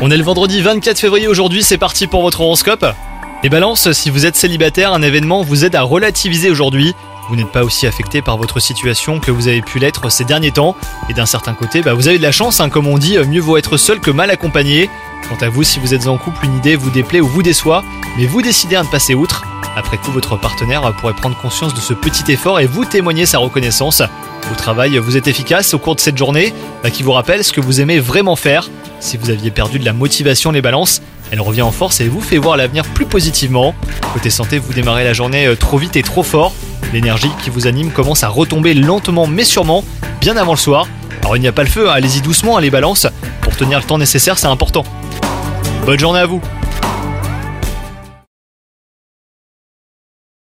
On est le vendredi 24 février aujourd'hui, c'est parti pour votre horoscope. Les balances, si vous êtes célibataire, un événement vous aide à relativiser aujourd'hui. Vous n'êtes pas aussi affecté par votre situation que vous avez pu l'être ces derniers temps. Et d'un certain côté, bah, vous avez de la chance, hein, comme on dit, mieux vaut être seul que mal accompagné. Quant à vous, si vous êtes en couple, une idée vous déplaît ou vous déçoit, mais vous décidez à ne passer outre. Après coup, votre partenaire pourrait prendre conscience de ce petit effort et vous témoigner sa reconnaissance. Au travail, vous êtes efficace au cours de cette journée, bah, qui vous rappelle ce que vous aimez vraiment faire. Si vous aviez perdu de la motivation, les balances, elle revient en force et vous fait voir l'avenir plus positivement. Côté santé, vous démarrez la journée euh, trop vite et trop fort. L'énergie qui vous anime commence à retomber lentement mais sûrement, bien avant le soir. Alors il n'y a pas le feu, hein, allez-y doucement, hein, les balances. Pour tenir le temps nécessaire, c'est important. Bonne journée à vous